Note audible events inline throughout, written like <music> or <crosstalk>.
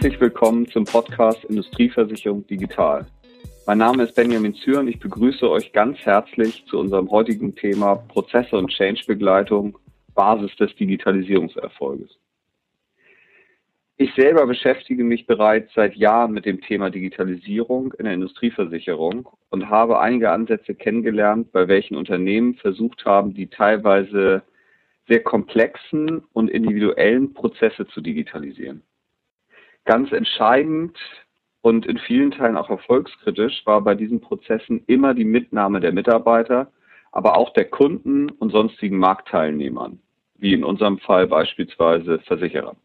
Herzlich willkommen zum Podcast Industrieversicherung Digital. Mein Name ist Benjamin Zür und ich begrüße euch ganz herzlich zu unserem heutigen Thema Prozesse und Change-Begleitung, Basis des Digitalisierungserfolges. Ich selber beschäftige mich bereits seit Jahren mit dem Thema Digitalisierung in der Industrieversicherung und habe einige Ansätze kennengelernt, bei welchen Unternehmen versucht haben, die teilweise sehr komplexen und individuellen Prozesse zu digitalisieren. Ganz entscheidend und in vielen Teilen auch erfolgskritisch war bei diesen Prozessen immer die Mitnahme der Mitarbeiter, aber auch der Kunden und sonstigen Marktteilnehmern, wie in unserem Fall beispielsweise Versicherer.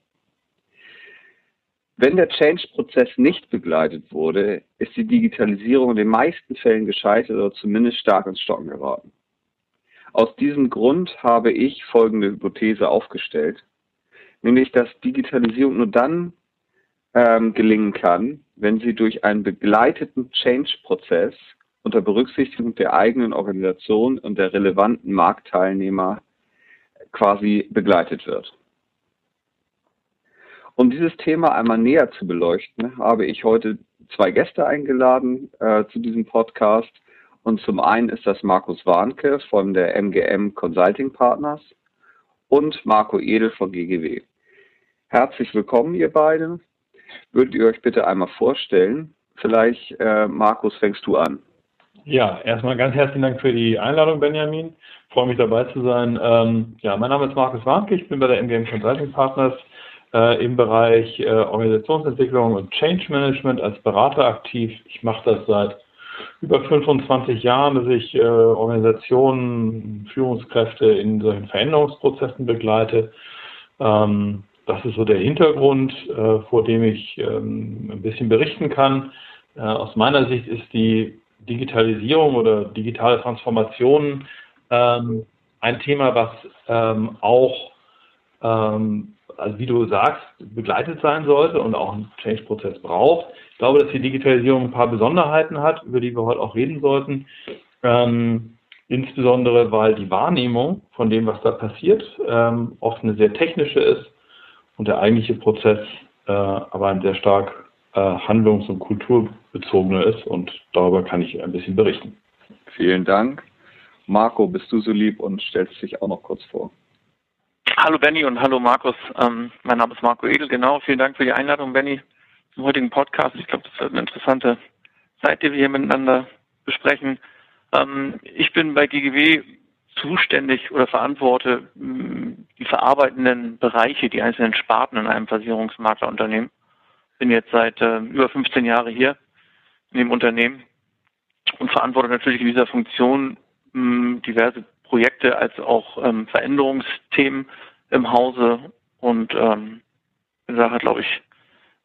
Wenn der Change-Prozess nicht begleitet wurde, ist die Digitalisierung in den meisten Fällen gescheitert oder zumindest stark ins Stocken geraten. Aus diesem Grund habe ich folgende Hypothese aufgestellt, nämlich dass Digitalisierung nur dann ähm, gelingen kann, wenn sie durch einen begleiteten Change-Prozess unter Berücksichtigung der eigenen Organisation und der relevanten Marktteilnehmer quasi begleitet wird. Um dieses Thema einmal näher zu beleuchten, habe ich heute zwei Gäste eingeladen äh, zu diesem Podcast. Und zum einen ist das Markus Warnke von der MGM Consulting Partners und Marco Edel von GGW. Herzlich willkommen, ihr beiden. Würdet ihr euch bitte einmal vorstellen? Vielleicht, äh, Markus, fängst du an. Ja, erstmal ganz herzlichen Dank für die Einladung, Benjamin. Ich freue mich dabei zu sein. Ähm, ja, mein Name ist Markus Warnke, ich bin bei der MGM Consulting Partners äh, im Bereich äh, Organisationsentwicklung und Change Management als Berater aktiv. Ich mache das seit über 25 Jahren, dass ich äh, Organisationen, Führungskräfte in solchen Veränderungsprozessen begleite. Ähm, das ist so der Hintergrund, äh, vor dem ich ähm, ein bisschen berichten kann. Äh, aus meiner Sicht ist die Digitalisierung oder digitale Transformation ähm, ein Thema, was ähm, auch ähm, also wie du sagst, begleitet sein sollte und auch einen Change-Prozess braucht. Ich glaube, dass die Digitalisierung ein paar Besonderheiten hat, über die wir heute auch reden sollten. Ähm, insbesondere, weil die Wahrnehmung von dem, was da passiert, ähm, oft eine sehr technische ist und der eigentliche Prozess äh, aber ein sehr stark äh, handlungs- und kulturbezogener ist und darüber kann ich ein bisschen berichten. Vielen Dank. Marco, bist du so lieb und stellst dich auch noch kurz vor. Hallo Benny und hallo Markus. Ähm, mein Name ist Marco Edel, genau. Vielen Dank für die Einladung, Benny, zum heutigen Podcast. Ich glaube, das wird eine interessante Zeit, die wir hier miteinander besprechen. Ähm, ich bin bei GGW zuständig oder verantworte mm, die verarbeitenden Bereiche, die einzelnen Sparten in einem Versicherungsmaklerunternehmen. Bin jetzt seit äh, über 15 Jahren hier in dem Unternehmen und verantworte natürlich in dieser Funktion mh, mm, diverse Projekte als auch ähm, Veränderungsthemen im Hause und ähm, bin daher, glaube ich,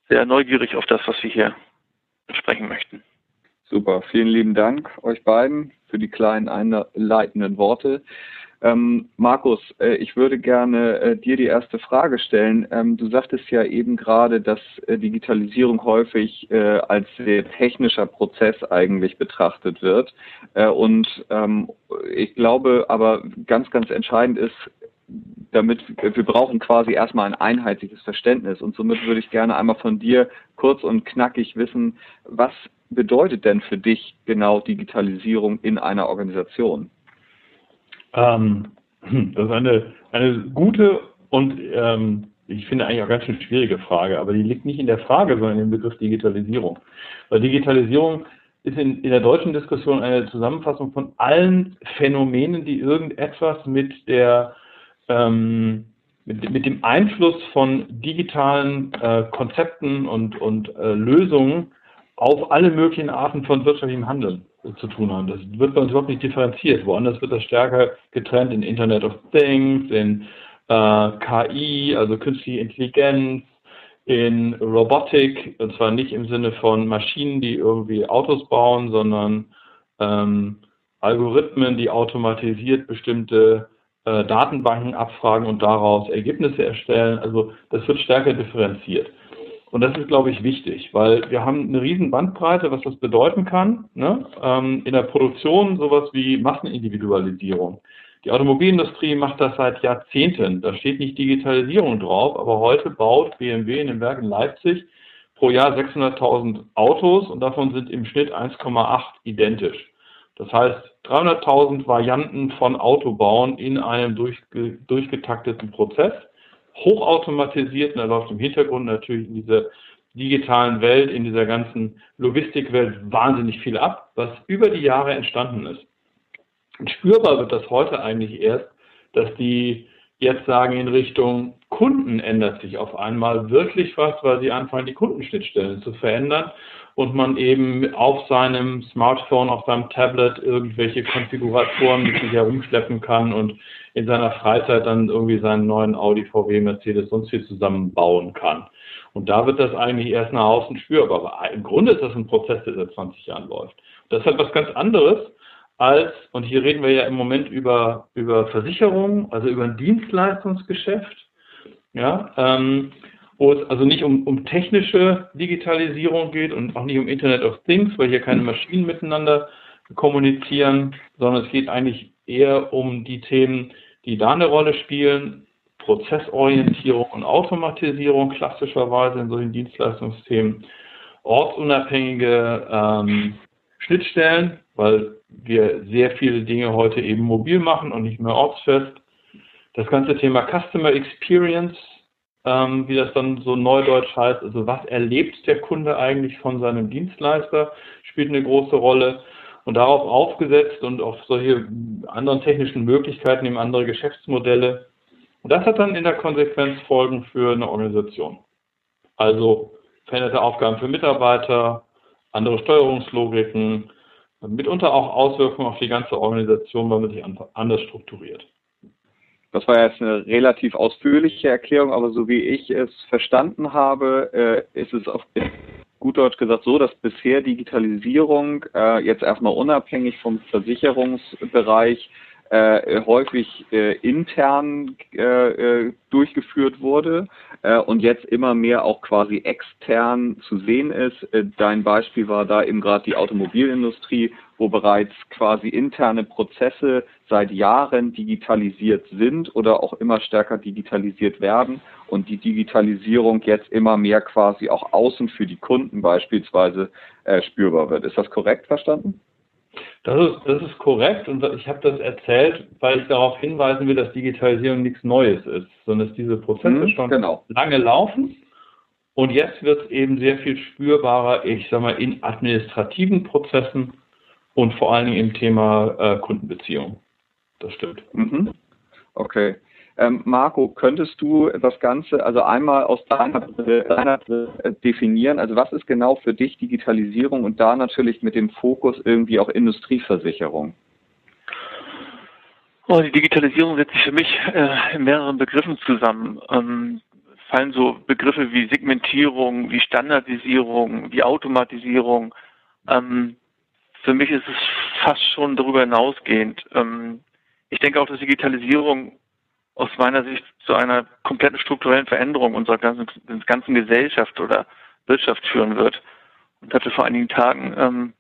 sehr neugierig auf das, was wir hier besprechen möchten. Super, vielen lieben Dank euch beiden für die kleinen einleitenden Worte. Ähm, Markus, äh, ich würde gerne äh, dir die erste Frage stellen. Ähm, du sagtest ja eben gerade, dass äh, Digitalisierung häufig äh, als sehr technischer Prozess eigentlich betrachtet wird. Äh, und ähm, ich glaube aber ganz, ganz entscheidend ist, damit wir brauchen quasi erstmal ein einheitliches Verständnis. Und somit würde ich gerne einmal von dir kurz und knackig wissen, was bedeutet denn für dich genau Digitalisierung in einer Organisation? Ähm, das ist eine, eine gute und ähm, ich finde eigentlich auch ganz schön schwierige Frage, aber die liegt nicht in der Frage, sondern im Begriff Digitalisierung. Weil Digitalisierung ist in, in der deutschen Diskussion eine Zusammenfassung von allen Phänomenen, die irgendetwas mit der ähm, mit, mit dem Einfluss von digitalen äh, Konzepten und, und äh, Lösungen auf alle möglichen Arten von wirtschaftlichem Handeln zu tun haben. Das wird bei uns überhaupt nicht differenziert. Woanders wird das stärker getrennt in Internet of Things, in äh, KI, also künstliche Intelligenz, in Robotik, und zwar nicht im Sinne von Maschinen, die irgendwie Autos bauen, sondern ähm, Algorithmen, die automatisiert bestimmte äh, Datenbanken abfragen und daraus Ergebnisse erstellen. Also das wird stärker differenziert. Und das ist, glaube ich, wichtig, weil wir haben eine riesen Bandbreite, was das bedeuten kann. Ne? Ähm, in der Produktion sowas wie Massenindividualisierung. Die Automobilindustrie macht das seit Jahrzehnten. Da steht nicht Digitalisierung drauf, aber heute baut BMW in dem Werk in Leipzig pro Jahr 600.000 Autos und davon sind im Schnitt 1,8 identisch. Das heißt, 300.000 Varianten von Autobauen in einem durchge durchgetakteten Prozess, hochautomatisiert, und da läuft im Hintergrund natürlich in dieser digitalen Welt, in dieser ganzen Logistikwelt wahnsinnig viel ab, was über die Jahre entstanden ist. Und spürbar wird das heute eigentlich erst, dass die jetzt sagen in Richtung Kunden ändert sich auf einmal wirklich was, weil sie anfangen, die Kundenschnittstellen zu verändern und man eben auf seinem Smartphone, auf seinem Tablet irgendwelche Konfiguratoren mit sich herumschleppen kann und in seiner Freizeit dann irgendwie seinen neuen Audi, VW, Mercedes, sonst viel zusammenbauen kann. Und da wird das eigentlich erst nach außen spürbar. Aber im Grunde ist das ein Prozess, der seit 20 Jahren läuft. Das ist halt was ganz anderes als, und hier reden wir ja im Moment über, über Versicherungen, also über ein Dienstleistungsgeschäft, ja, ähm, wo es also nicht um, um technische Digitalisierung geht und auch nicht um Internet of Things, weil hier keine Maschinen miteinander kommunizieren, sondern es geht eigentlich eher um die Themen, die da eine Rolle spielen, Prozessorientierung und Automatisierung klassischerweise in solchen Dienstleistungsthemen, ortsunabhängige ähm, Schnittstellen, weil wir sehr viele Dinge heute eben mobil machen und nicht mehr ortsfest. Das ganze Thema Customer Experience, ähm, wie das dann so neudeutsch heißt, also was erlebt der Kunde eigentlich von seinem Dienstleister, spielt eine große Rolle. Und darauf aufgesetzt und auf solche anderen technischen Möglichkeiten, eben andere Geschäftsmodelle. Und das hat dann in der Konsequenz Folgen für eine Organisation. Also veränderte Aufgaben für Mitarbeiter, andere Steuerungslogiken, mitunter auch Auswirkungen auf die ganze Organisation, weil man sich anders strukturiert. Das war jetzt eine relativ ausführliche Erklärung, aber so wie ich es verstanden habe, äh, ist es auf gut Deutsch gesagt so, dass bisher Digitalisierung äh, jetzt erstmal unabhängig vom Versicherungsbereich äh, häufig äh, intern äh, äh, durchgeführt wurde äh, und jetzt immer mehr auch quasi extern zu sehen ist. Äh, dein Beispiel war da eben gerade die Automobilindustrie, wo bereits quasi interne Prozesse seit Jahren digitalisiert sind oder auch immer stärker digitalisiert werden und die Digitalisierung jetzt immer mehr quasi auch außen für die Kunden beispielsweise spürbar wird. Ist das korrekt verstanden? Das ist, das ist korrekt und ich habe das erzählt, weil ich darauf hinweisen will, dass Digitalisierung nichts Neues ist, sondern dass diese Prozesse mhm, schon genau. lange laufen und jetzt wird es eben sehr viel spürbarer, ich sage mal, in administrativen Prozessen und vor allen Dingen im Thema äh, Kundenbeziehung. Das stimmt. Mhm. Okay. Ähm, Marco, könntest du das Ganze also einmal aus deiner, deiner äh, definieren? Also was ist genau für dich Digitalisierung und da natürlich mit dem Fokus irgendwie auch Industrieversicherung? Oh, die Digitalisierung setzt sich für mich äh, in mehreren Begriffen zusammen. Ähm, fallen so Begriffe wie Segmentierung, wie Standardisierung, wie Automatisierung. Ähm, für mich ist es fast schon darüber hinausgehend. Ähm, ich denke auch, dass Digitalisierung aus meiner Sicht zu einer kompletten strukturellen Veränderung unserer ganzen, ganzen Gesellschaft oder Wirtschaft führen wird. Und hatte vor einigen Tagen ähm,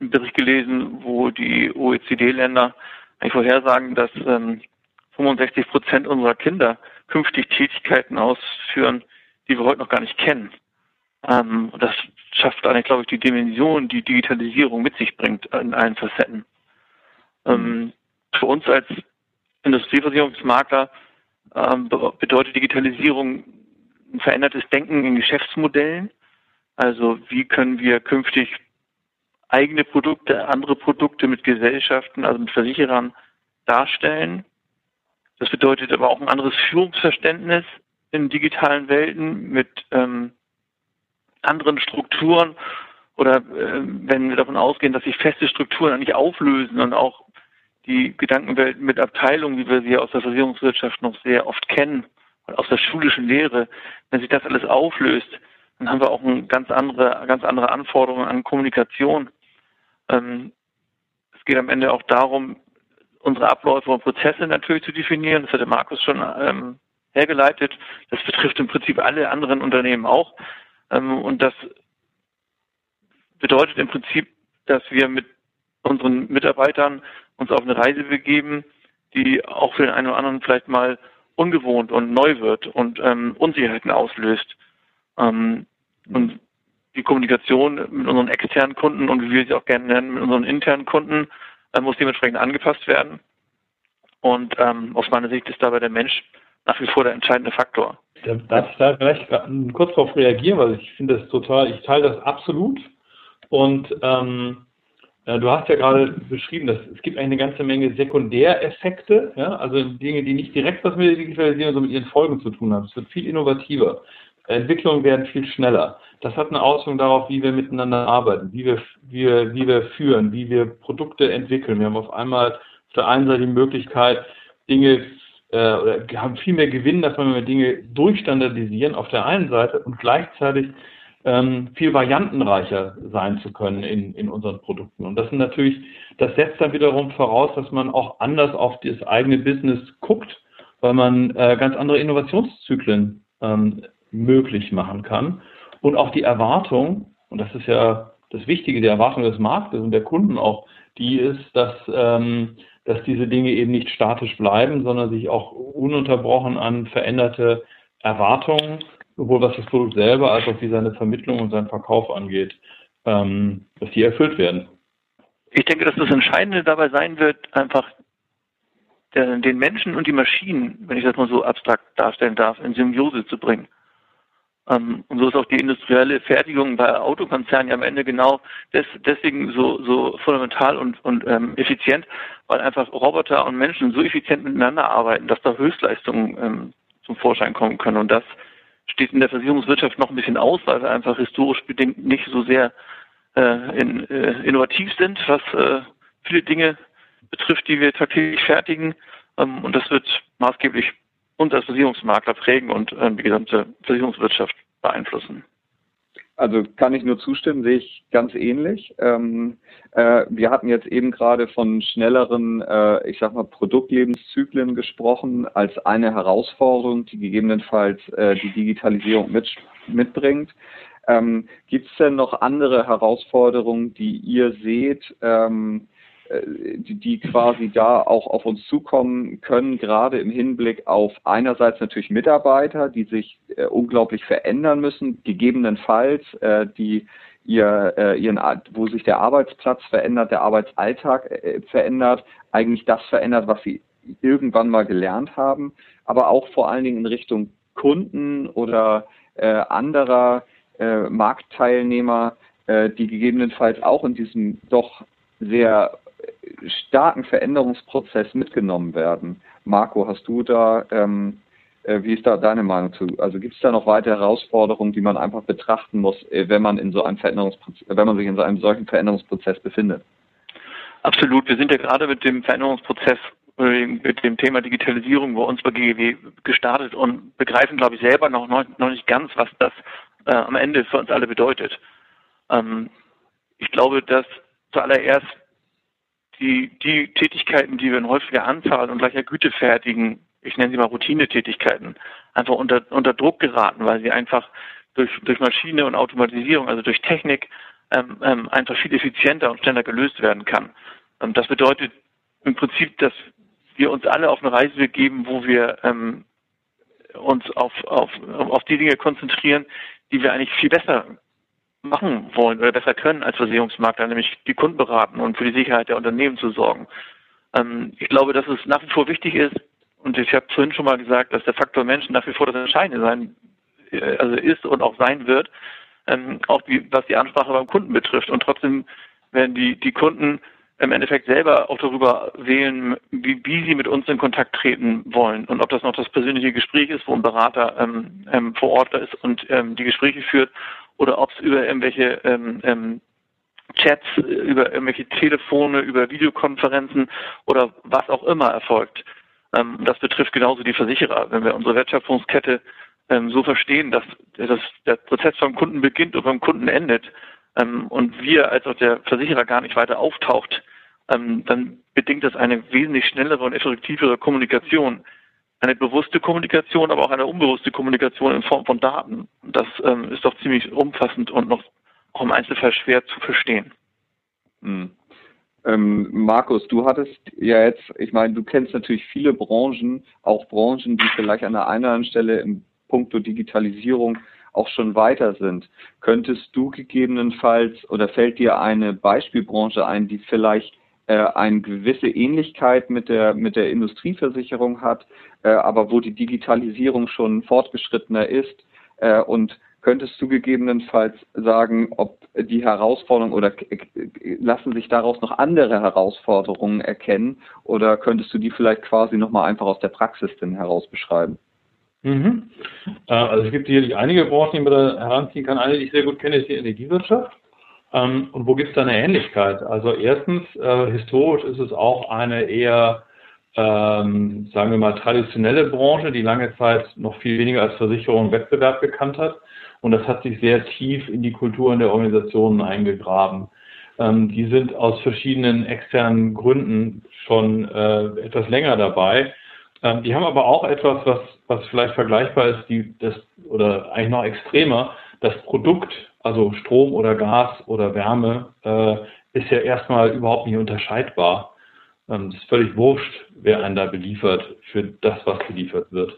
einen Bericht gelesen, wo die OECD-Länder eigentlich vorhersagen, dass ähm, 65 Prozent unserer Kinder künftig Tätigkeiten ausführen, die wir heute noch gar nicht kennen. Ähm, das schafft eigentlich, glaube ich, die Dimension, die Digitalisierung mit sich bringt in allen Facetten. Ähm, für uns als Industrieversicherungsmakler ähm, bedeutet Digitalisierung ein verändertes Denken in Geschäftsmodellen. Also wie können wir künftig eigene Produkte, andere Produkte mit Gesellschaften, also mit Versicherern darstellen. Das bedeutet aber auch ein anderes Führungsverständnis in digitalen Welten mit ähm, anderen Strukturen oder äh, wenn wir davon ausgehen, dass sich feste Strukturen eigentlich auflösen und auch die Gedankenwelt mit Abteilungen, wie wir sie aus der Versicherungswirtschaft noch sehr oft kennen, aus der schulischen Lehre, wenn sich das alles auflöst, dann haben wir auch eine ganz andere, ganz andere Anforderungen an Kommunikation. Ähm, es geht am Ende auch darum, unsere Abläufe und Prozesse natürlich zu definieren. Das hat der Markus schon ähm, hergeleitet. Das betrifft im Prinzip alle anderen Unternehmen auch. Ähm, und das bedeutet im Prinzip, dass wir mit unseren Mitarbeitern uns auf eine Reise begeben, die auch für den einen oder anderen vielleicht mal ungewohnt und neu wird und ähm, Unsicherheiten auslöst. Ähm, und die Kommunikation mit unseren externen Kunden und wie wir sie auch gerne nennen, mit unseren internen Kunden, äh, muss dementsprechend angepasst werden. Und ähm, aus meiner Sicht ist dabei der Mensch nach wie vor der entscheidende Faktor. Darf ich da vielleicht kurz darauf reagieren, weil ich finde das total, ich teile das absolut. Und ähm, ja, du hast ja gerade beschrieben, dass es gibt eine ganze Menge Sekundäreffekte, ja, also Dinge, die nicht direkt was mit der Digitalisierung, sondern mit ihren Folgen zu tun haben. Es wird viel innovativer. Entwicklungen werden viel schneller. Das hat eine Auswirkung darauf, wie wir miteinander arbeiten, wie wir, wie wir, wie wir führen, wie wir Produkte entwickeln. Wir haben auf einmal auf der einen Seite die Möglichkeit, Dinge äh, oder haben viel mehr Gewinn, dass wir Dinge durchstandardisieren auf der einen Seite und gleichzeitig ähm, viel variantenreicher sein zu können in, in unseren Produkten. Und das sind natürlich, das setzt dann wiederum voraus, dass man auch anders auf das eigene Business guckt, weil man äh, ganz andere Innovationszyklen ähm, möglich machen kann. Und auch die Erwartung, und das ist ja das Wichtige, die Erwartung des Marktes und der Kunden auch, die ist, dass, ähm, dass diese Dinge eben nicht statisch bleiben, sondern sich auch ununterbrochen an veränderte Erwartungen sowohl was das Produkt selber als auch wie seine Vermittlung und sein Verkauf angeht, ähm, dass die erfüllt werden. Ich denke, dass das Entscheidende dabei sein wird, einfach den Menschen und die Maschinen, wenn ich das mal so abstrakt darstellen darf, in Symbiose zu bringen. Ähm, und so ist auch die industrielle Fertigung bei Autokonzernen ja am Ende genau des, deswegen so, so fundamental und, und ähm, effizient, weil einfach Roboter und Menschen so effizient miteinander arbeiten, dass da Höchstleistungen ähm, zum Vorschein kommen können. Und das steht in der Versicherungswirtschaft noch ein bisschen aus, weil wir einfach historisch bedingt nicht so sehr äh, in, äh, innovativ sind, was äh, viele Dinge betrifft, die wir tagtäglich fertigen. Ähm, und das wird maßgeblich uns als Versicherungsmakler prägen und äh, die gesamte Versicherungswirtschaft beeinflussen. Also kann ich nur zustimmen, sehe ich ganz ähnlich. Ähm, äh, wir hatten jetzt eben gerade von schnelleren, äh, ich sag mal, Produktlebenszyklen gesprochen als eine Herausforderung, die gegebenenfalls äh, die Digitalisierung mit, mitbringt. Ähm, Gibt es denn noch andere Herausforderungen, die ihr seht, ähm, äh, die, die quasi da auch auf uns zukommen können, gerade im Hinblick auf einerseits natürlich Mitarbeiter, die sich äh, unglaublich verändern müssen, gegebenenfalls äh, die ihr, äh, ihren, wo sich der Arbeitsplatz verändert, der Arbeitsalltag äh, verändert, eigentlich das verändert, was sie irgendwann mal gelernt haben, aber auch vor allen Dingen in Richtung Kunden oder äh, anderer äh, Marktteilnehmer, äh, die gegebenenfalls auch in diesem doch sehr starken Veränderungsprozess mitgenommen werden. Marco, hast du da, ähm, äh, wie ist da deine Meinung zu? Also gibt es da noch weitere Herausforderungen, die man einfach betrachten muss, äh, wenn man in so einem Veränderungsprozess, wenn man sich in so einem solchen Veränderungsprozess befindet? Absolut. Wir sind ja gerade mit dem Veränderungsprozess äh, mit dem Thema Digitalisierung bei uns bei GGW gestartet und begreifen, glaube ich, selber noch, noch nicht ganz, was das äh, am Ende für uns alle bedeutet. Ähm, ich glaube, dass zuallererst die, die Tätigkeiten, die wir in häufiger Anzahl und gleicher Güte fertigen, ich nenne sie mal Routinetätigkeiten, einfach unter, unter Druck geraten, weil sie einfach durch, durch Maschine und Automatisierung, also durch Technik, ähm, ähm, einfach viel effizienter und schneller gelöst werden kann. Ähm, das bedeutet im Prinzip, dass wir uns alle auf eine Reise begeben, wo wir ähm, uns auf, auf, auf die Dinge konzentrieren, die wir eigentlich viel besser machen wollen oder besser können als Versicherungsmakler, nämlich die Kunden beraten und für die Sicherheit der Unternehmen zu sorgen. Ähm, ich glaube, dass es nach wie vor wichtig ist, und ich habe vorhin schon mal gesagt, dass der Faktor Mensch nach wie vor das Entscheidende sein, äh, also ist und auch sein wird, ähm, auch die, was die Ansprache beim Kunden betrifft. Und trotzdem werden die, die Kunden im Endeffekt selber auch darüber wählen, wie, wie sie mit uns in Kontakt treten wollen und ob das noch das persönliche Gespräch ist, wo ein Berater ähm, ähm, vor Ort ist und ähm, die Gespräche führt oder ob es über irgendwelche ähm, ähm, Chats, über irgendwelche Telefone, über Videokonferenzen oder was auch immer erfolgt. Ähm, das betrifft genauso die Versicherer. Wenn wir unsere Wertschöpfungskette ähm, so verstehen, dass, dass der Prozess beim Kunden beginnt und beim Kunden endet ähm, und wir als auch der Versicherer gar nicht weiter auftaucht, ähm, dann bedingt das eine wesentlich schnellere und effektivere Kommunikation eine bewusste Kommunikation, aber auch eine unbewusste Kommunikation in Form von Daten. Das ähm, ist doch ziemlich umfassend und noch auch im Einzelfall schwer zu verstehen. Hm. Ähm, Markus, du hattest ja jetzt, ich meine, du kennst natürlich viele Branchen, auch Branchen, die vielleicht an der einen oder anderen Stelle im Punkto Digitalisierung auch schon weiter sind. Könntest du gegebenenfalls oder fällt dir eine Beispielbranche ein, die vielleicht äh, eine gewisse Ähnlichkeit mit der, mit der Industrieversicherung hat, äh, aber wo die Digitalisierung schon fortgeschrittener ist äh, und Könntest du gegebenenfalls sagen, ob die Herausforderungen oder lassen sich daraus noch andere Herausforderungen erkennen oder könntest du die vielleicht quasi nochmal einfach aus der Praxis denn heraus beschreiben? Mhm. Äh, also es gibt sicherlich einige Branchen, die man da heranziehen kann. Eine, die ich sehr gut kenne, ist die Energiewirtschaft. Ähm, und wo gibt es da eine Ähnlichkeit? Also erstens, äh, historisch ist es auch eine eher ähm, sagen wir mal, traditionelle Branche, die lange Zeit noch viel weniger als Versicherung Wettbewerb gekannt hat. Und das hat sich sehr tief in die Kulturen der Organisationen eingegraben. Ähm, die sind aus verschiedenen externen Gründen schon äh, etwas länger dabei. Ähm, die haben aber auch etwas, was, was vielleicht vergleichbar ist, die, das, oder eigentlich noch extremer. Das Produkt, also Strom oder Gas oder Wärme, äh, ist ja erstmal überhaupt nicht unterscheidbar. Ähm, es ist völlig wurscht, wer einen da beliefert für das, was geliefert wird.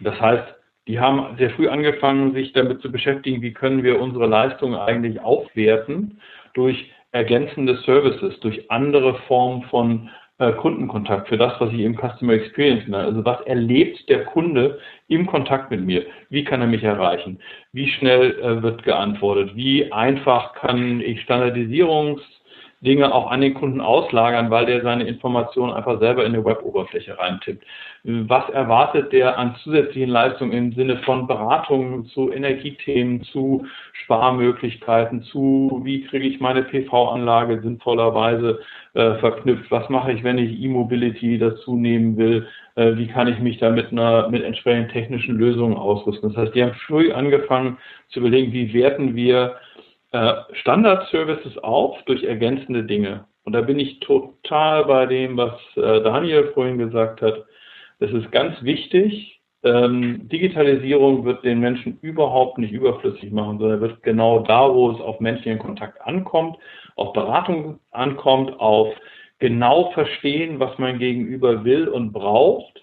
Das heißt, die haben sehr früh angefangen, sich damit zu beschäftigen, wie können wir unsere Leistungen eigentlich aufwerten durch ergänzende Services, durch andere Formen von äh, Kundenkontakt, für das, was ich im Customer Experience nenne. Also was erlebt der Kunde im Kontakt mit mir? Wie kann er mich erreichen? Wie schnell äh, wird geantwortet? Wie einfach kann ich Standardisierungs- Dinge auch an den Kunden auslagern, weil der seine Informationen einfach selber in eine Web-Oberfläche reintippt. Was erwartet der an zusätzlichen Leistungen im Sinne von Beratungen zu Energiethemen, zu Sparmöglichkeiten, zu wie kriege ich meine PV-Anlage sinnvollerweise äh, verknüpft? Was mache ich, wenn ich E-Mobility dazu nehmen will? Äh, wie kann ich mich da mit einer mit entsprechenden technischen Lösungen ausrüsten? Das heißt, die haben früh angefangen zu überlegen, wie werten wir Standard-Services auf durch ergänzende Dinge. Und da bin ich total bei dem, was äh, Daniel vorhin gesagt hat. Es ist ganz wichtig. Ähm, Digitalisierung wird den Menschen überhaupt nicht überflüssig machen, sondern wird genau da, wo es auf menschlichen Kontakt ankommt, auf Beratung ankommt, auf genau verstehen, was mein Gegenüber will und braucht,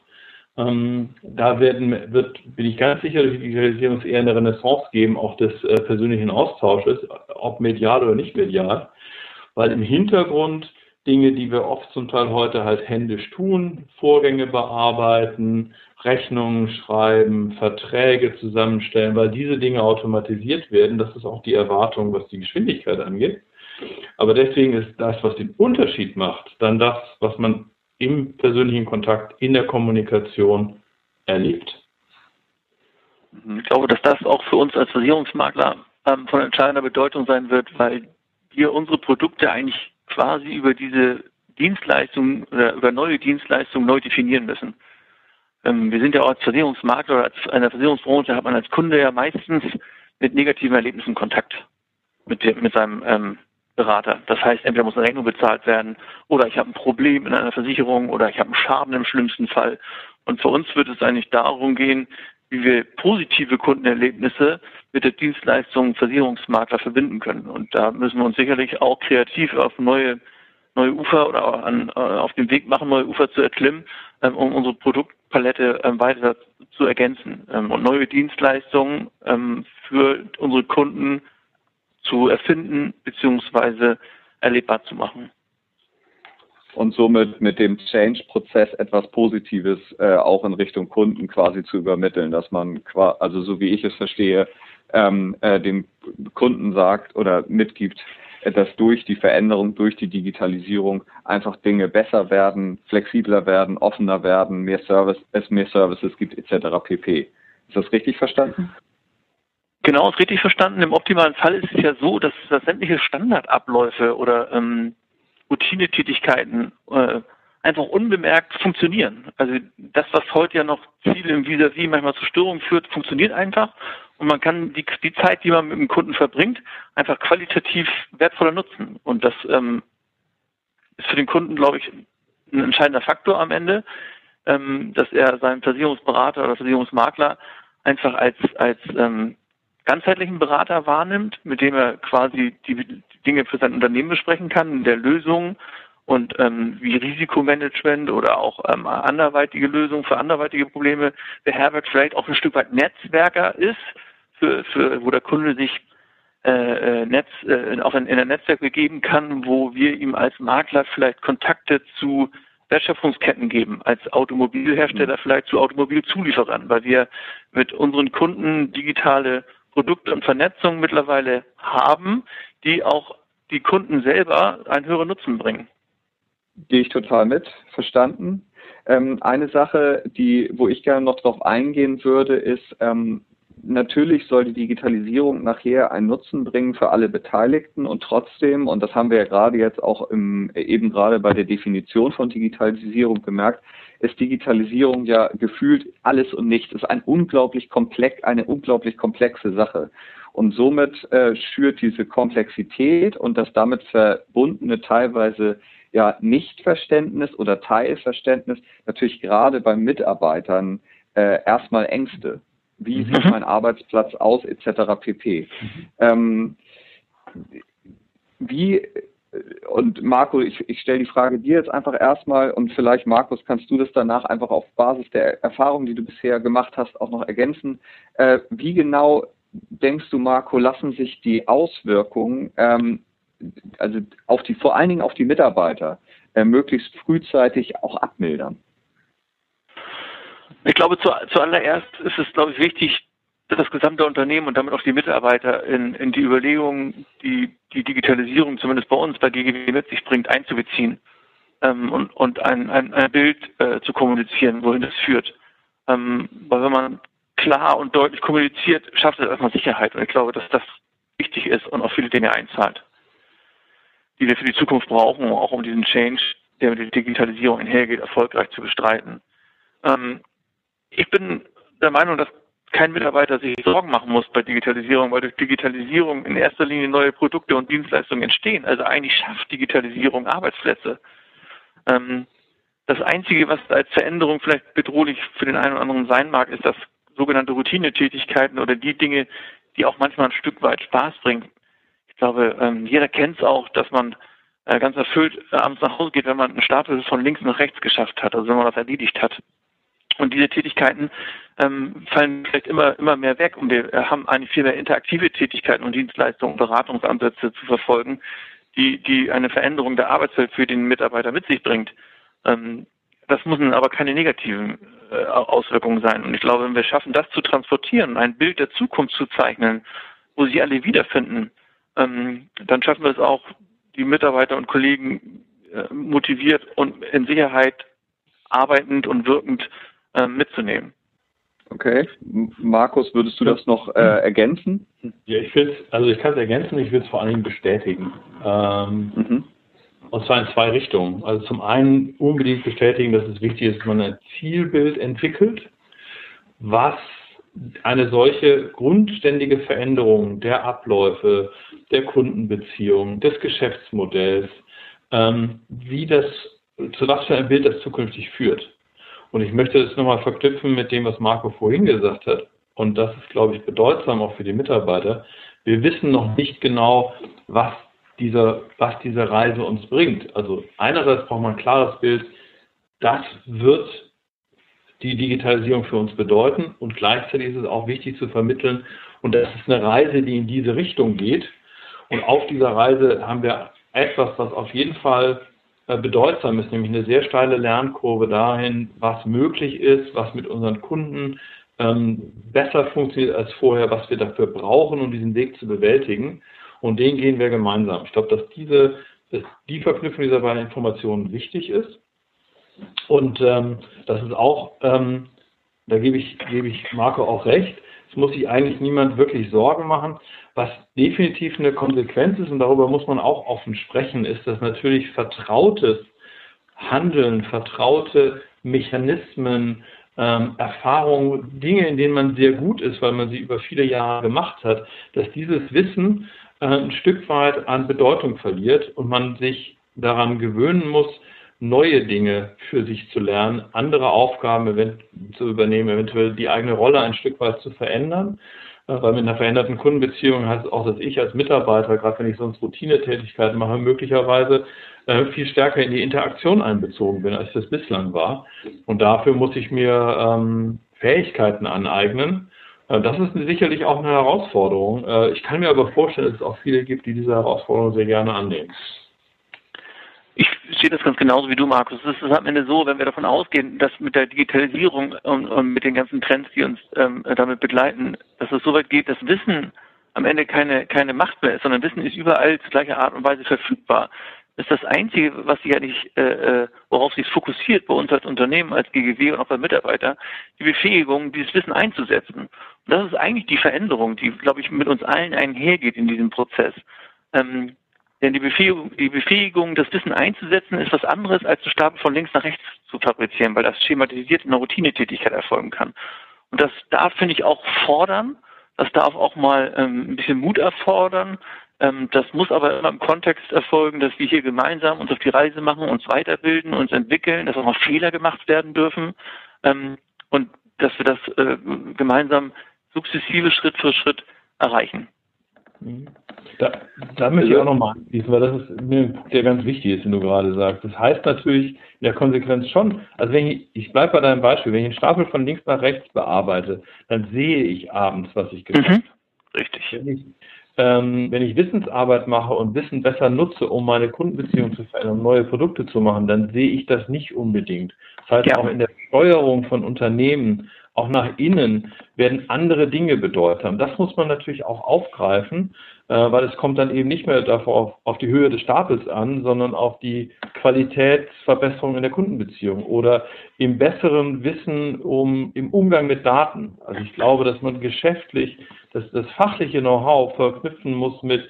ähm, da werden, wird, bin ich ganz sicher, dass die Digitalisierung eher eine Renaissance geben, auch des äh, persönlichen Austausches, ob medial oder nicht medial, weil im Hintergrund Dinge, die wir oft zum Teil heute halt händisch tun, Vorgänge bearbeiten, Rechnungen schreiben, Verträge zusammenstellen, weil diese Dinge automatisiert werden. Das ist auch die Erwartung, was die Geschwindigkeit angeht. Aber deswegen ist das, was den Unterschied macht, dann das, was man im persönlichen Kontakt, in der Kommunikation erlebt. Ich glaube, dass das auch für uns als Versicherungsmakler ähm, von entscheidender Bedeutung sein wird, weil wir unsere Produkte eigentlich quasi über diese Dienstleistungen oder über neue Dienstleistungen neu definieren müssen. Ähm, wir sind ja auch als Versicherungsmakler oder als einer Versicherungsbranche hat man als Kunde ja meistens mit negativen Erlebnissen Kontakt mit, mit seinem ähm, Berater. Das heißt, entweder muss eine Rechnung bezahlt werden oder ich habe ein Problem in einer Versicherung oder ich habe einen Schaden im schlimmsten Fall. Und für uns wird es eigentlich darum gehen, wie wir positive Kundenerlebnisse mit der Dienstleistung Versicherungsmakler verbinden können. Und da müssen wir uns sicherlich auch kreativ auf neue, neue Ufer oder an, äh, auf den Weg machen, neue Ufer zu erklimmen, ähm, um unsere Produktpalette ähm, weiter zu ergänzen ähm, und neue Dienstleistungen für unsere Kunden zu erfinden bzw. erlebbar zu machen. Und somit mit dem Change-Prozess etwas Positives äh, auch in Richtung Kunden quasi zu übermitteln, dass man, also so wie ich es verstehe, ähm, äh, dem Kunden sagt oder mitgibt, äh, dass durch die Veränderung, durch die Digitalisierung einfach Dinge besser werden, flexibler werden, offener werden, mehr Service, es mehr Services gibt etc. pp. Ist das richtig verstanden? Genau, ist richtig verstanden. Im optimalen Fall ist es ja so, dass, dass sämtliche Standardabläufe oder ähm, Routinetätigkeiten äh, einfach unbemerkt funktionieren. Also das, was heute ja noch Ziele im Vis-a-vis manchmal zu Störungen führt, funktioniert einfach und man kann die, die Zeit, die man mit dem Kunden verbringt, einfach qualitativ wertvoller nutzen. Und das ähm, ist für den Kunden, glaube ich, ein entscheidender Faktor am Ende, ähm, dass er seinen Versicherungsberater oder Versicherungsmakler einfach als, als ähm, ganzheitlichen Berater wahrnimmt, mit dem er quasi die Dinge für sein Unternehmen besprechen kann, der Lösung und ähm, wie Risikomanagement oder auch ähm, anderweitige Lösungen für anderweitige Probleme beherbergt, vielleicht auch ein Stück weit Netzwerker ist für, für, wo der Kunde sich äh, äh Netz, äh, auch in, in ein Netzwerk begeben kann, wo wir ihm als Makler vielleicht Kontakte zu Wertschöpfungsketten geben, als Automobilhersteller mhm. vielleicht zu Automobilzulieferern, weil wir mit unseren Kunden digitale Produkte und Vernetzung mittlerweile haben, die auch die Kunden selber einen höheren Nutzen bringen. Gehe ich total mit, verstanden. Ähm, eine Sache, die, wo ich gerne noch darauf eingehen würde, ist, ähm, natürlich soll die Digitalisierung nachher einen Nutzen bringen für alle Beteiligten und trotzdem, und das haben wir ja gerade jetzt auch im, eben gerade bei der Definition von Digitalisierung gemerkt, ist Digitalisierung ja gefühlt alles und nichts. Ist ein unglaublich komplex, eine unglaublich komplexe Sache. Und somit äh, schürt diese Komplexität und das damit verbundene teilweise ja Nichtverständnis oder Teilverständnis natürlich gerade bei Mitarbeitern äh, erstmal Ängste. Wie mhm. sieht mein Arbeitsplatz aus, etc. pp. Mhm. Ähm, wie und Marco, ich, ich stelle die Frage dir jetzt einfach erstmal und vielleicht, Markus, kannst du das danach einfach auf Basis der Erfahrungen, die du bisher gemacht hast, auch noch ergänzen. Äh, wie genau denkst du, Marco, lassen sich die Auswirkungen, ähm, also auf die, vor allen Dingen auf die Mitarbeiter, äh, möglichst frühzeitig auch abmildern? Ich glaube, zu, zuallererst ist es, glaube ich, wichtig, das gesamte Unternehmen und damit auch die Mitarbeiter in, in die Überlegungen, die die Digitalisierung zumindest bei uns bei GGW mit sich bringt, einzubeziehen ähm, und, und ein, ein, ein Bild äh, zu kommunizieren, wohin das führt. Ähm, weil wenn man klar und deutlich kommuniziert, schafft es erstmal Sicherheit. Und ich glaube, dass das wichtig ist und auch viele Dinge einzahlt, die wir für die Zukunft brauchen, auch um diesen Change, der mit der Digitalisierung einhergeht, erfolgreich zu bestreiten. Ähm, ich bin der Meinung, dass kein Mitarbeiter sich Sorgen machen muss bei Digitalisierung, weil durch Digitalisierung in erster Linie neue Produkte und Dienstleistungen entstehen. Also eigentlich schafft Digitalisierung Arbeitsplätze. Ähm, das Einzige, was als Veränderung vielleicht bedrohlich für den einen oder anderen sein mag, ist, dass sogenannte Routinetätigkeiten oder die Dinge, die auch manchmal ein Stück weit Spaß bringen. Ich glaube, ähm, jeder kennt es auch, dass man äh, ganz erfüllt abends nach Hause geht, wenn man einen Stapel von links nach rechts geschafft hat, also wenn man das erledigt hat. Und diese Tätigkeiten ähm, fallen vielleicht immer, immer mehr weg und wir haben eigentlich viel mehr interaktive Tätigkeiten und Dienstleistungen, Beratungsansätze zu verfolgen, die, die eine Veränderung der Arbeitswelt für den Mitarbeiter mit sich bringt. Ähm, das müssen aber keine negativen äh, Auswirkungen sein. Und ich glaube, wenn wir schaffen, das zu transportieren, ein Bild der Zukunft zu zeichnen, wo sie alle wiederfinden, ähm, dann schaffen wir es auch, die Mitarbeiter und Kollegen äh, motiviert und in Sicherheit arbeitend und wirkend äh, mitzunehmen. Okay. Markus, würdest du das noch äh, ergänzen? Ja, ich will also ich kann es ergänzen, ich will es vor allen Dingen bestätigen. Ähm, mhm. Und zwar in zwei Richtungen. Also zum einen unbedingt bestätigen, dass es wichtig ist, dass man ein Zielbild entwickelt, was eine solche grundständige Veränderung der Abläufe, der Kundenbeziehungen, des Geschäftsmodells, ähm, wie das, zu was für ein Bild das zukünftig führt. Und ich möchte das nochmal verknüpfen mit dem, was Marco vorhin gesagt hat. Und das ist, glaube ich, bedeutsam auch für die Mitarbeiter. Wir wissen noch nicht genau, was dieser, was diese Reise uns bringt. Also einerseits braucht man ein klares Bild, das wird die Digitalisierung für uns bedeuten und gleichzeitig ist es auch wichtig zu vermitteln und das ist eine Reise, die in diese Richtung geht. Und auf dieser Reise haben wir etwas, was auf jeden Fall bedeutsam ist, nämlich eine sehr steile Lernkurve dahin, was möglich ist, was mit unseren Kunden ähm, besser funktioniert als vorher, was wir dafür brauchen, um diesen Weg zu bewältigen. Und den gehen wir gemeinsam. Ich glaube, dass diese, dass die Verknüpfung dieser beiden Informationen wichtig ist. Und ähm, das ist auch, ähm, da gebe ich, gebe ich Marco auch recht, es muss sich eigentlich niemand wirklich Sorgen machen. Was definitiv eine Konsequenz ist, und darüber muss man auch offen sprechen, ist, dass natürlich vertrautes Handeln, vertraute Mechanismen, ähm, Erfahrungen, Dinge, in denen man sehr gut ist, weil man sie über viele Jahre gemacht hat, dass dieses Wissen äh, ein Stück weit an Bedeutung verliert und man sich daran gewöhnen muss, neue Dinge für sich zu lernen, andere Aufgaben zu übernehmen, eventuell die eigene Rolle ein Stück weit zu verändern. Äh, weil mit einer veränderten Kundenbeziehung heißt es auch, dass ich als Mitarbeiter, gerade wenn ich sonst Routinetätigkeiten mache, möglicherweise äh, viel stärker in die Interaktion einbezogen bin, als das bislang war. Und dafür muss ich mir ähm, Fähigkeiten aneignen, Äh, das ist sicherlich auch eine Herausforderung. Ich kann mir aber vorstellen, dass es auch viele gibt, die diese Herausforderung sehr gerne annehmen. Sehe das ganz genauso wie du, Markus. Es ist am Ende so, wenn wir davon ausgehen, dass mit der Digitalisierung und, und mit den ganzen Trends, die uns ähm, damit begleiten, dass es so weit geht, dass Wissen am Ende keine, keine Macht mehr ist, sondern Wissen ist überall zu gleicher Art und Weise verfügbar. Das ist das Einzige, was sich eigentlich, äh, äh, worauf sich fokussiert bei uns als Unternehmen, als GGW und auch bei Mitarbeitern, die Befähigung, dieses Wissen einzusetzen. Und das ist eigentlich die Veränderung, die, glaube ich, mit uns allen einhergeht in diesem Prozess. Ähm, denn die Befähigung, die Befähigung, das Wissen einzusetzen, ist was anderes, als zu Stapel von links nach rechts zu fabrizieren, weil das schematisiert in einer Routinetätigkeit erfolgen kann. Und das darf, finde ich, auch fordern. Das darf auch mal ähm, ein bisschen Mut erfordern. Ähm, das muss aber immer im Kontext erfolgen, dass wir hier gemeinsam uns auf die Reise machen, uns weiterbilden, uns entwickeln, dass auch mal Fehler gemacht werden dürfen ähm, und dass wir das äh, gemeinsam sukzessive Schritt für Schritt erreichen. Mhm. Da, da möchte ich auch nochmal anschließen, weil das ist mir der ganz wichtig ist, den du gerade sagst. Das heißt natürlich in der Konsequenz schon, also wenn ich, ich bleibe bei deinem Beispiel, wenn ich einen Stapel von links nach rechts bearbeite, dann sehe ich abends, was ich gemacht mhm. habe. Richtig. Wenn ich, ähm, wenn ich Wissensarbeit mache und Wissen besser nutze, um meine Kundenbeziehung zu verändern, um neue Produkte zu machen, dann sehe ich das nicht unbedingt. Das heißt, ja. auch in der Steuerung von Unternehmen auch nach innen werden andere Dinge bedeutsam. Das muss man natürlich auch aufgreifen, weil es kommt dann eben nicht mehr davor auf, auf, die Höhe des Stapels an, sondern auf die Qualitätsverbesserung in der Kundenbeziehung oder im besseren Wissen um im Umgang mit Daten. Also ich glaube, dass man geschäftlich das, das fachliche Know-how verknüpfen muss mit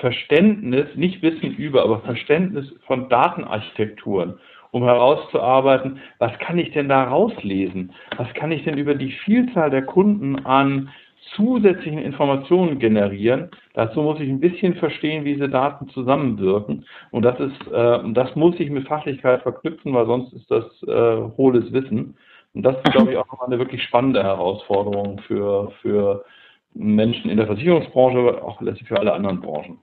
Verständnis, nicht Wissen über, aber Verständnis von Datenarchitekturen um herauszuarbeiten, was kann ich denn da rauslesen? Was kann ich denn über die Vielzahl der Kunden an zusätzlichen Informationen generieren. Dazu muss ich ein bisschen verstehen, wie diese Daten zusammenwirken. Und das ist, äh, das muss ich mit Fachlichkeit verknüpfen, weil sonst ist das äh, hohles Wissen. Und das ist, glaube ich, auch eine wirklich spannende Herausforderung für, für Menschen in der Versicherungsbranche, auch letztlich für alle anderen Branchen.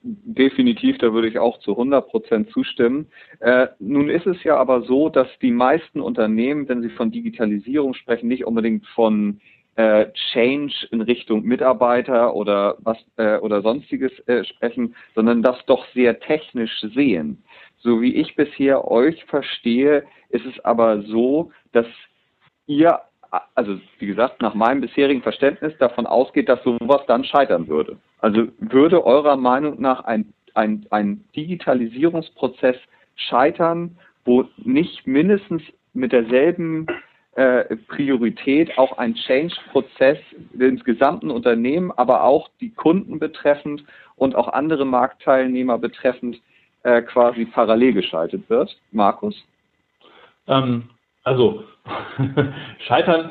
Definitiv, da würde ich auch zu 100 Prozent zustimmen. Äh, nun ist es ja aber so, dass die meisten Unternehmen, wenn sie von Digitalisierung sprechen, nicht unbedingt von äh, Change in Richtung Mitarbeiter oder was äh, oder sonstiges äh, sprechen, sondern das doch sehr technisch sehen. So wie ich bisher euch verstehe, ist es aber so, dass ihr, also wie gesagt, nach meinem bisherigen Verständnis davon ausgeht, dass sowas dann scheitern würde. Also würde eurer Meinung nach ein, ein, ein Digitalisierungsprozess scheitern, wo nicht mindestens mit derselben äh, Priorität auch ein Change-Prozess ins gesamten Unternehmen, aber auch die Kunden betreffend und auch andere Marktteilnehmer betreffend äh, quasi parallel geschaltet wird. Markus? Ähm, also, <laughs> scheitern,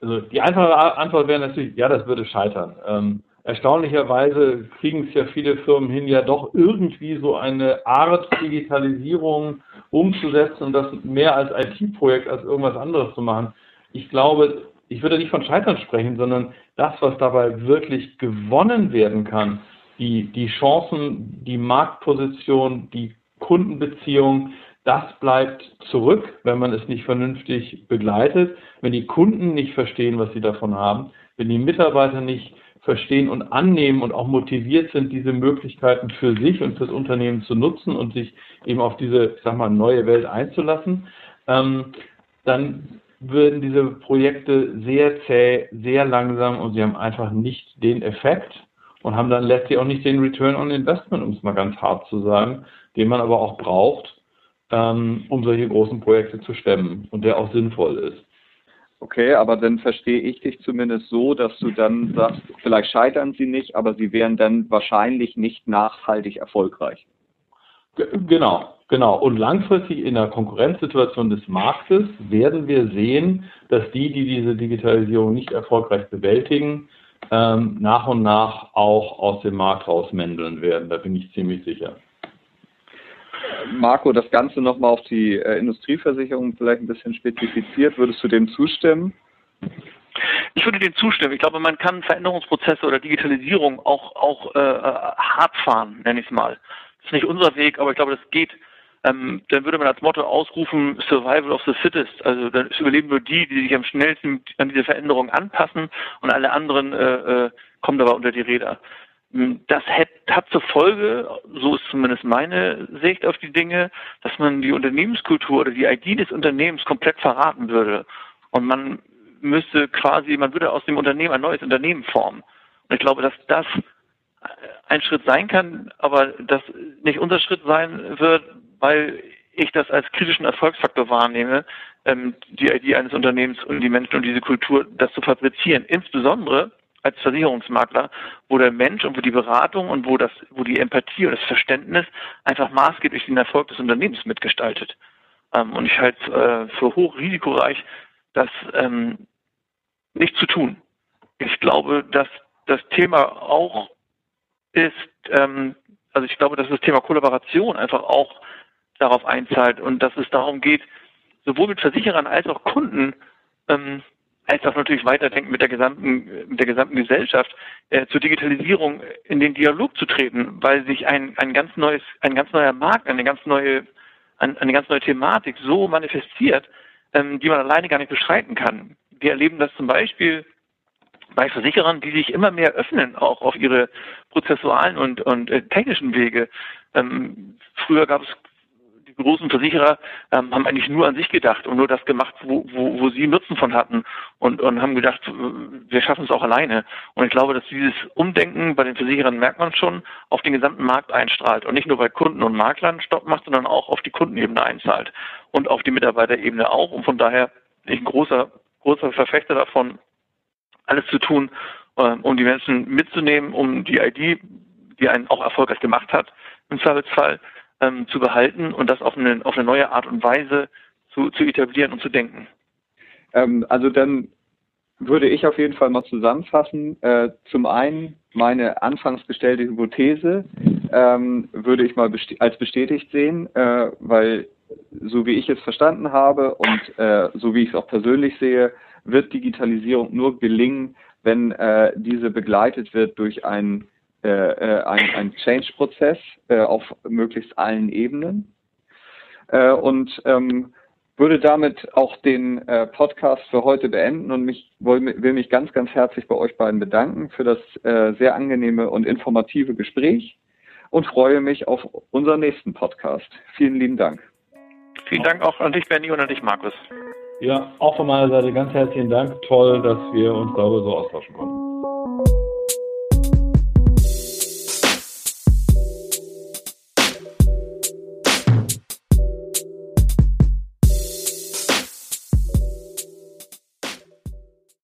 also die einfache Antwort wäre natürlich, ja, das würde scheitern. Ähm, Erstaunlicherweise kriegen es ja viele Firmen hin, ja doch irgendwie so eine Art Digitalisierung umzusetzen und das mehr als IT-Projekt als irgendwas anderes zu machen. Ich glaube, ich würde nicht von Scheitern sprechen, sondern das, was dabei wirklich gewonnen werden kann, die, die Chancen, die Marktposition, die Kundenbeziehung, das bleibt zurück, wenn man es nicht vernünftig begleitet, wenn die Kunden nicht verstehen, was sie davon haben, wenn die Mitarbeiter nicht verstehen und annehmen und auch motiviert sind, diese Möglichkeiten für sich und fürs Unternehmen zu nutzen und sich eben auf diese, ich sag mal, neue Welt einzulassen, ähm, dann würden diese Projekte sehr zäh, sehr langsam und sie haben einfach nicht den Effekt und haben dann letztlich auch nicht den Return on Investment, um es mal ganz hart zu sagen, den man aber auch braucht, ähm, um solche großen Projekte zu stemmen und der auch sinnvoll ist. Okay, aber dann verstehe ich dich zumindest so, dass du dann sagst, vielleicht scheitern sie nicht, aber sie wären dann wahrscheinlich nicht nachhaltig erfolgreich. Genau, genau. Und langfristig in der Konkurrenzsituation des Marktes werden wir sehen, dass die, die diese Digitalisierung nicht erfolgreich bewältigen, ähm, nach und nach auch aus dem Markt rausmändeln werden. Da bin ich ziemlich sicher. Marco, das Ganze nochmal auf die äh, Industrieversicherung vielleicht ein bisschen spezifiziert. Würdest du dem zustimmen? Ich würde dem zustimmen. Ich glaube, man kann Veränderungsprozesse oder Digitalisierung auch, auch äh, hart fahren, nenne ich es mal. Das ist nicht unser Weg, aber ich glaube, das geht ähm, dann würde man als Motto ausrufen Survival of the Fittest. Also dann überleben nur die, die sich am schnellsten an diese Veränderung anpassen und alle anderen äh, äh, kommen dabei unter die Räder. Hm, das hat, hat zur Folge, so ist zumindest meine Sicht auf die Dinge, dass man die Unternehmenskultur oder die ID des Unternehmens komplett verraten würde. Und man müsste quasi, man würde aus dem Unternehmen ein neues Unternehmen formen. Und ich glaube, dass das ein Schritt sein kann, aber das nicht unser Schritt sein wird, weil ich das als kritischen Erfolgsfaktor wahrnehme, ähm, die Idee eines Unternehmens und die Menschen und diese Kultur, das zu fabrizieren. Insbesondere als Versicherungsmakler, wo der Mensch und wo die Beratung und wo das, wo die Empathie und das Verständnis einfach maßgeblich den Erfolg des Unternehmens mitgestaltet. Ähm, und ich halte äh, für hochrisikoreich, das ähm, nicht zu tun. Ich glaube, dass das Thema auch ist, ähm, also ich glaube, dass das Thema Kollaboration einfach auch darauf einzahlt und dass es darum geht, sowohl mit Versicherern als auch Kunden, ähm, als auch natürlich weiterdenken mit der gesamten, mit der gesamten Gesellschaft, äh, zur Digitalisierung in den Dialog zu treten, weil sich ein, ein ganz neues, ein ganz neuer Markt, eine ganz neue, eine ganz neue Thematik so manifestiert, ähm, die man alleine gar nicht beschreiten kann. Wir erleben das zum Beispiel bei Versicherern, die sich immer mehr öffnen, auch auf ihre prozessualen und, und äh, technischen Wege. Ähm, früher gab es großen Versicherer, ähm, haben eigentlich nur an sich gedacht und nur das gemacht, wo, wo, wo sie Nutzen von hatten und, und haben gedacht, wir schaffen es auch alleine. Und ich glaube, dass dieses Umdenken bei den Versicherern merkt man schon, auf den gesamten Markt einstrahlt und nicht nur bei Kunden und Maklern Stopp macht, sondern auch auf die Kundenebene einzahlt und auf die Mitarbeiterebene auch. Und von daher bin ich ein großer, großer Verfechter davon, alles zu tun, ähm, um die Menschen mitzunehmen, um die ID, die einen auch erfolgreich gemacht hat, im Zweifelsfall ähm, zu behalten und das auf eine, auf eine neue Art und Weise zu, zu etablieren und zu denken. Ähm, also dann würde ich auf jeden Fall mal zusammenfassen. Äh, zum einen meine anfangs gestellte Hypothese ähm, würde ich mal besti als bestätigt sehen, äh, weil so wie ich es verstanden habe und äh, so wie ich es auch persönlich sehe, wird Digitalisierung nur gelingen, wenn äh, diese begleitet wird durch einen äh, äh ein, ein Change-Prozess äh, auf möglichst allen Ebenen. Äh, und ähm, würde damit auch den äh, Podcast für heute beenden und mich will, will, mich ganz, ganz herzlich bei euch beiden bedanken für das äh, sehr angenehme und informative Gespräch und freue mich auf unseren nächsten Podcast. Vielen lieben Dank. Vielen Dank auch an dich, Benny, und an dich, Markus. Ja, auch von meiner Seite ganz herzlichen Dank. Toll, dass wir uns darüber so austauschen konnten.